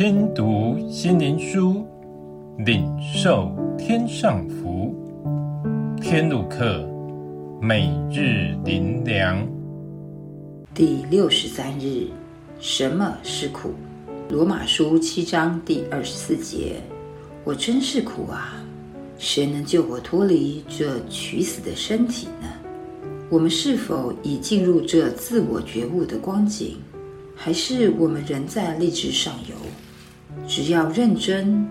听读心灵书，领受天上福。天路客，每日灵粮。第六十三日，什么是苦？罗马书七章第二十四节：我真是苦啊！谁能救我脱离这取死的身体呢？我们是否已进入这自我觉悟的光景？还是我们仍在立志上游？只要认真，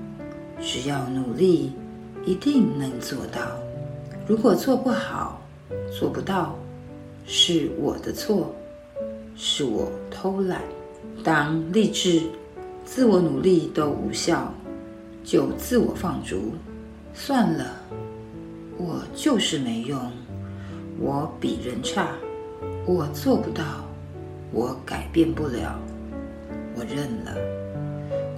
只要努力，一定能做到。如果做不好，做不到，是我的错，是我偷懒。当励志、自我努力都无效，就自我放逐，算了，我就是没用，我比人差，我做不到。我改变不了，我认了，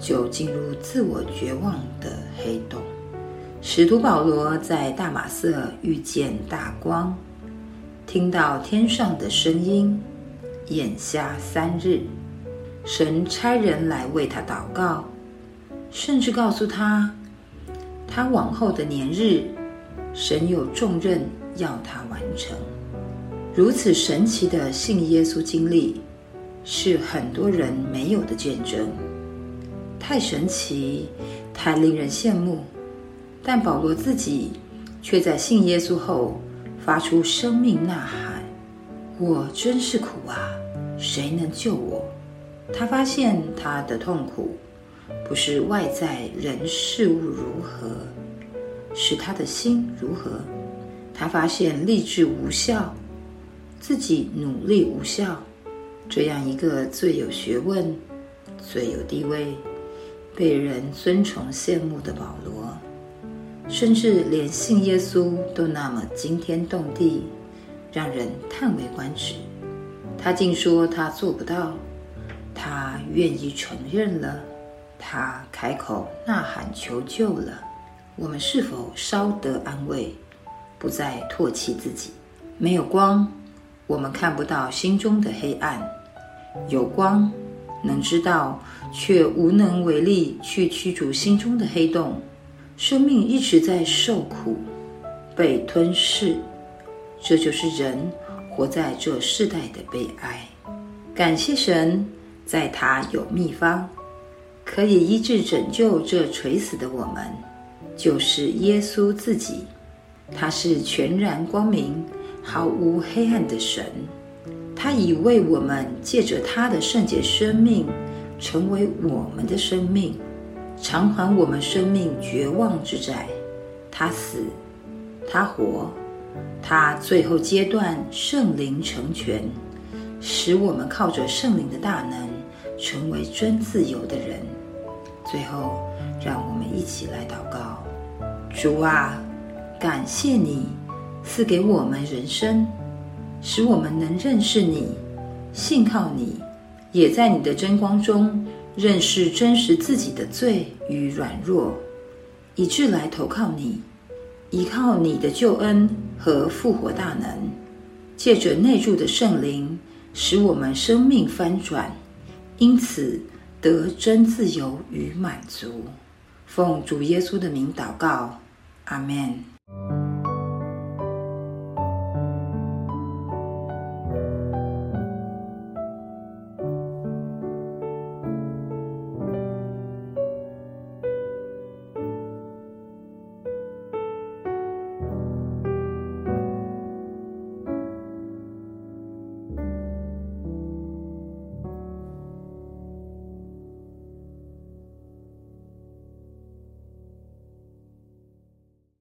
就进入自我绝望的黑洞。使徒保罗在大马色遇见大光，听到天上的声音，眼瞎三日，神差人来为他祷告，甚至告诉他，他往后的年日，神有重任要他完成。如此神奇的信耶稣经历，是很多人没有的见证，太神奇，太令人羡慕。但保罗自己却在信耶稣后发出生命呐喊：“我真是苦啊！谁能救我？”他发现他的痛苦不是外在人事物如何，是他的心如何。他发现立志无效。自己努力无效，这样一个最有学问、最有地位、被人尊崇羡慕的保罗，甚至连信耶稣都那么惊天动地，让人叹为观止。他竟说他做不到，他愿意承认了，他开口呐喊求救了。我们是否稍得安慰，不再唾弃自己？没有光。我们看不到心中的黑暗，有光能知道，却无能为力去驱逐心中的黑洞。生命一直在受苦，被吞噬，这就是人活在这世代的悲哀。感谢神，在他有秘方，可以医治拯救这垂死的我们，就是耶稣自己，他是全然光明。毫无黑暗的神，他已为我们借着他的圣洁生命，成为我们的生命，偿还我们生命绝望之债。他死，他活，他最后阶段圣灵成全，使我们靠着圣灵的大能，成为真自由的人。最后，让我们一起来祷告：主啊，感谢你。赐给我们人生，使我们能认识你、信靠你，也在你的真光中认识真实自己的罪与软弱，以致来投靠你，依靠你的救恩和复活大能，借着内住的圣灵，使我们生命翻转，因此得真自由与满足。奉主耶稣的名祷告，阿门。